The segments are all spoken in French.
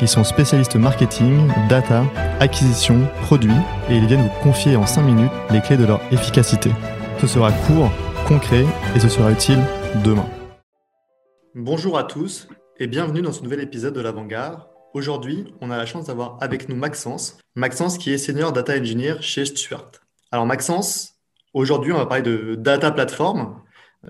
Ils sont spécialistes marketing, data, acquisition, produits et ils viennent vous confier en 5 minutes les clés de leur efficacité. Ce sera court, concret et ce sera utile demain. Bonjour à tous et bienvenue dans ce nouvel épisode de l'Avant-Garde. Aujourd'hui, on a la chance d'avoir avec nous Maxence. Maxence qui est senior data engineer chez Stuart. Alors Maxence, aujourd'hui on va parler de data platform,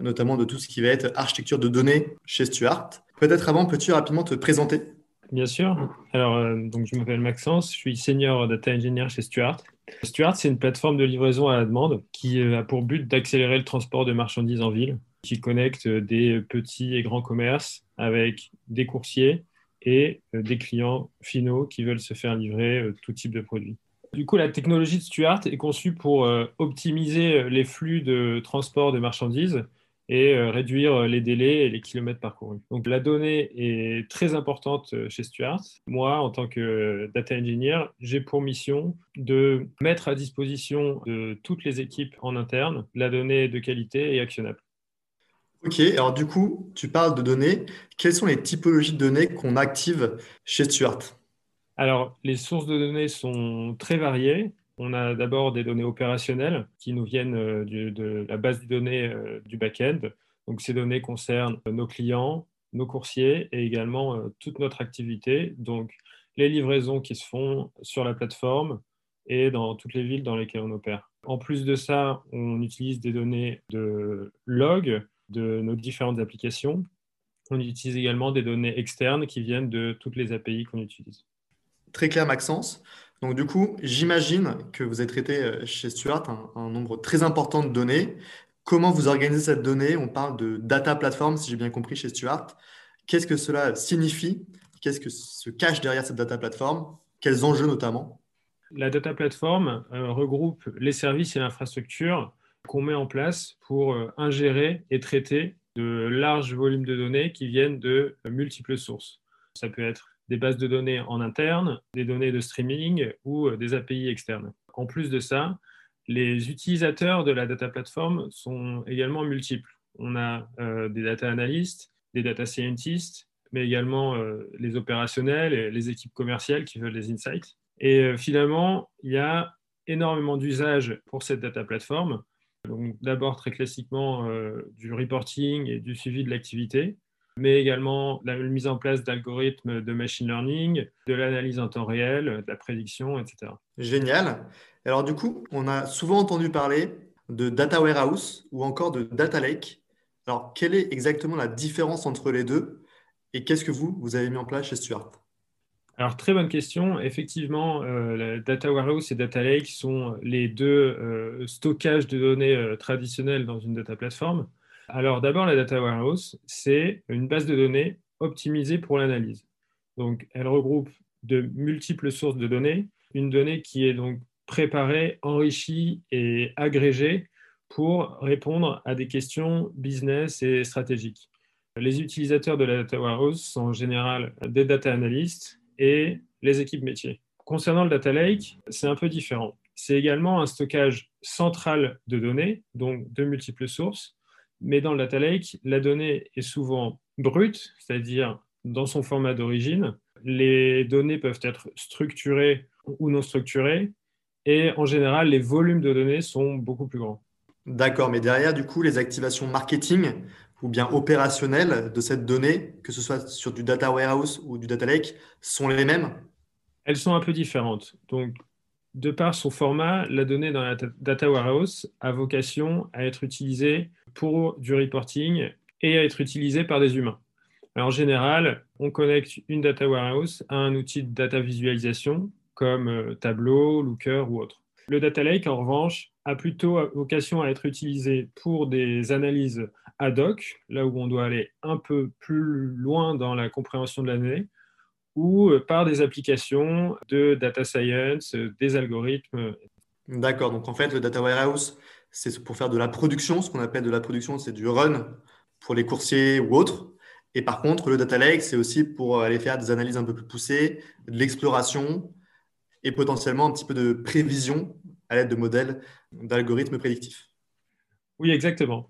notamment de tout ce qui va être architecture de données chez Stuart. Peut-être avant, peux-tu rapidement te présenter? Bien sûr. Alors, euh, donc, je m'appelle Maxence, je suis senior data engineer chez Stuart. Stuart, c'est une plateforme de livraison à la demande qui euh, a pour but d'accélérer le transport de marchandises en ville, qui connecte des petits et grands commerces avec des coursiers et euh, des clients finaux qui veulent se faire livrer tout type de produits. Du coup, la technologie de Stuart est conçue pour optimiser les flux de transport de marchandises et euh, réduire euh, les délais et les kilomètres parcourus. Donc la donnée est très importante euh, chez Stuart. Moi, en tant que data engineer, j'ai pour mission de mettre à disposition de toutes les équipes en interne la donnée de qualité et actionnable. Ok, alors du coup, tu parles de données. Quelles sont les typologies de données qu'on active chez Stuart? Alors, les sources de données sont très variées. On a d'abord des données opérationnelles qui nous viennent euh, de la base de données euh, du back-end. Donc, ces données concernent nos clients, nos coursiers et également euh, toute notre activité. Donc, les livraisons qui se font sur la plateforme et dans toutes les villes dans lesquelles on opère. En plus de ça, on utilise des données de log de nos différentes applications. On utilise également des données externes qui viennent de toutes les API qu'on utilise. Très clair, Maxence. Donc du coup, j'imagine que vous avez traité euh, chez Stuart un, nombre très important de données. Comment vous organisez cette donnée? On parle de data platform, si j'ai bien compris, chez Stuart. Qu'est-ce que cela signifie? Qu'est-ce que se cache derrière cette data platform? Quels enjeux notamment? La data platform euh, regroupe les services et l'infrastructure qu'on met en place pour euh, ingérer et traiter de larges volumes de données qui viennent de multiples sources. Ça peut être des bases de données en interne, des données de streaming ou euh, des API externes. En plus de ça, les utilisateurs de la data platform sont également multiples. On a euh, des data analysts, des data scientists, mais également euh, les opérationnels et les équipes commerciales qui veulent des insights. Et finalement, il y a énormément d'usages pour cette data platform. D'abord, très classiquement, du reporting et du suivi de l'activité mais également la mise en place d'algorithmes de machine learning, de l'analyse en temps réel, de la prédiction, etc. Génial. Alors du coup, on a souvent entendu parler de data warehouse ou encore de data lake. Alors, quelle est exactement la différence entre les deux et qu'est-ce que vous, vous avez mis en place chez Stuart? Alors, très bonne question. Effectivement, euh, Data Warehouse et Data Lake sont les deux euh, stockages de données euh, traditionnels dans une data platform. Alors d'abord, la Data Warehouse, c'est une base de données optimisée pour l'analyse. Donc elle regroupe de multiples sources de données, une donnée qui est donc préparée, enrichie et agrégée pour répondre à des questions business et stratégiques. Les utilisateurs de la Data Warehouse sont en général des data analysts et les équipes métiers. Concernant le Data Lake, c'est un peu différent. C'est également un stockage central de données, donc de multiples sources, mais dans le data lake, la donnée est souvent brute, c'est-à-dire dans son format d'origine. Les données peuvent être structurées ou non structurées, et en général, les volumes de données sont beaucoup plus grands. D'accord, mais derrière, du coup, les activations marketing ou bien opérationnelles de cette donnée, que ce soit sur du data warehouse ou du data lake, sont les mêmes? Elles sont un peu différentes. Donc, de par son format, la donnée dans la data warehouse a vocation à être utilisée pour du reporting et à être utilisée par des humains. en général, on connecte une data warehouse à un outil de data visualisation comme euh, Tableau, Looker ou autre. Le data lake, en revanche, a plutôt vocation à être utilisé pour des analyses ad hoc, là où on doit aller un peu plus loin dans la compréhension de la donnée, ou euh, par des applications de data science, euh, des algorithmes. D'accord, donc en fait, le data warehouse, c'est pour faire de la production. Ce qu'on appelle de la production, c'est du run pour les coursiers ou autres. Et par contre, le data lake, c'est aussi pour aller faire des analyses un peu plus poussées, de l'exploration et potentiellement un petit peu de prévision à l'aide de modèles d'algorithmes prédictifs. Oui, exactement.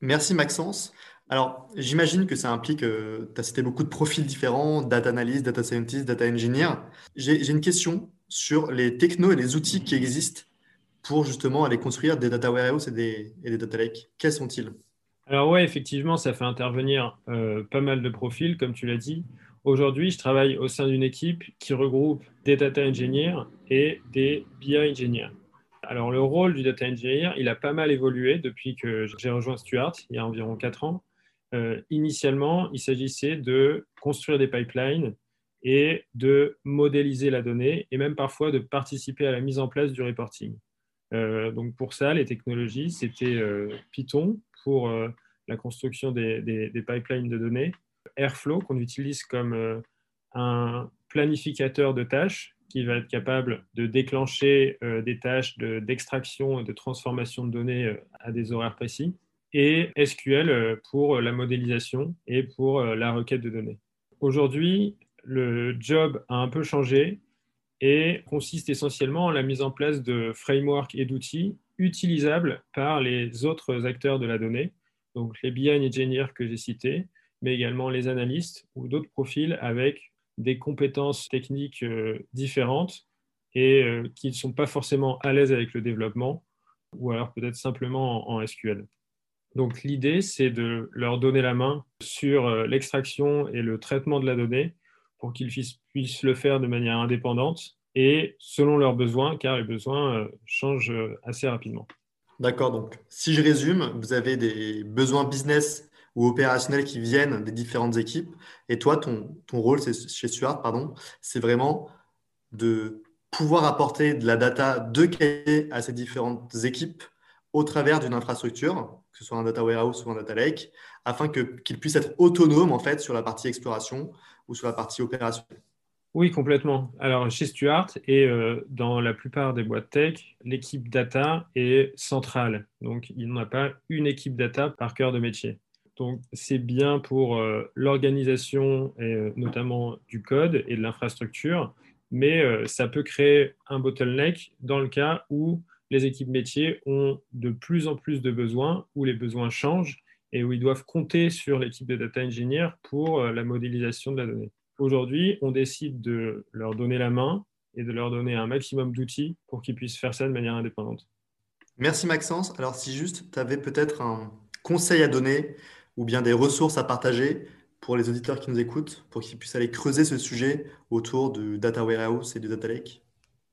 Merci Maxence. Alors, j'imagine que ça implique, euh, tu as cité beaucoup de profils différents, data analyst, data scientist, data engineer. J'ai une question sur les technos et les outils qui existent pour justement aller construire des data des, et des data lakes. Quels sont-ils? Alors ouais, effectivement, ça fait intervenir euh, pas mal de profils, comme tu l'as dit. Aujourd'hui, je travaille au sein d'une équipe qui regroupe des data engineers et des BI engineers. Alors le rôle du data engineer, il a pas mal évolué depuis que j'ai rejoint Stuart, il y a environ 4 ans. Euh, initialement, il s'agissait de construire des pipelines et de modéliser la donnée et même parfois de participer à la mise en place du reporting. Euh, donc pour ça, les technologies, c'était euh, Python pour la construction des, pipelines de données, Airflow qu'on utilise comme un planificateur de tâches qui va être capable de déclencher des tâches d'extraction et de transformation de données à des horaires précis, et SQL euh, pour la modélisation et pour la requête de données. Aujourd'hui, le job a un peu changé et consiste essentiellement en la mise en place de frameworks et d'outils utilisables par les autres acteurs de la donnée, donc les BI engineers que j'ai cités, mais également les analystes ou d'autres profils avec des compétences techniques euh, différentes et euh, qui ne sont pas forcément à l'aise avec le développement ou alors peut-être simplement en, SQL. Donc l'idée, c'est de leur donner la main sur euh, l'extraction et le traitement de la donnée pour qu'ils puissent le faire de manière indépendante et selon leurs besoins, car les besoins changent assez rapidement. D'accord, donc si je résume, vous avez des besoins business ou opérationnels qui viennent des différentes équipes. Et toi, ton, ton rôle chez Stuart, pardon, c'est vraiment de pouvoir apporter de la data de qualité à ces différentes équipes au travers d'une infrastructure, que ce soit un data warehouse ou un data lake, afin qu'ils puissent être autonomes en fait sur la partie exploration ou sur la partie opérationnelle. Oui, complètement. Alors, chez Stuart et euh, dans la plupart des boîtes tech, l'équipe data est centrale. Donc, il n'y a pas une équipe data par cœur de métier. Donc, c'est bien pour euh, l'organisation, euh, notamment du code et de l'infrastructure, mais ça peut créer un bottleneck dans le cas où les équipes métiers ont de plus en plus de besoins, où les besoins changent et où ils doivent compter sur l'équipe de data engineer pour la modélisation de la donnée. Aujourd'hui, on décide de leur donner la main et de leur donner un maximum d'outils pour qu'ils puissent faire ça de manière indépendante. Merci Maxence. Alors si juste tu avais peut-être un conseil à donner ou bien des ressources à partager pour les auditeurs qui nous écoutent, pour qu'ils puissent aller creuser ce sujet autour du data warehouse et du data lake?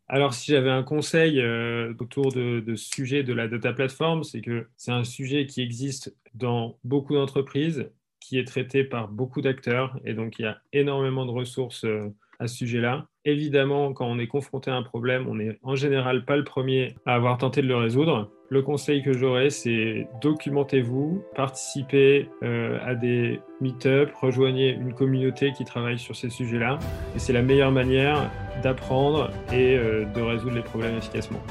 Alors, si j'avais un conseil euh, autour de, ce sujet de la data platform, c'est que c'est un sujet qui existe dans beaucoup d'entreprises, qui est traité par beaucoup d'acteurs, et donc il y a énormément de ressources euh, à ce sujet-là. Évidemment, quand on est confronté à un problème, on n'est en général pas le premier à avoir tenté de le résoudre. Le conseil que j'aurais, c'est documentez-vous, participez euh, à des meet-up, rejoignez une communauté qui travaille sur ces sujets-là. Et c'est la meilleure manière d'apprendre et euh, de résoudre les problèmes efficacement.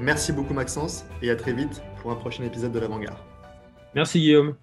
Merci beaucoup Maxence et à très vite pour un prochain épisode de l'Avant-Garde. Merci Guillaume.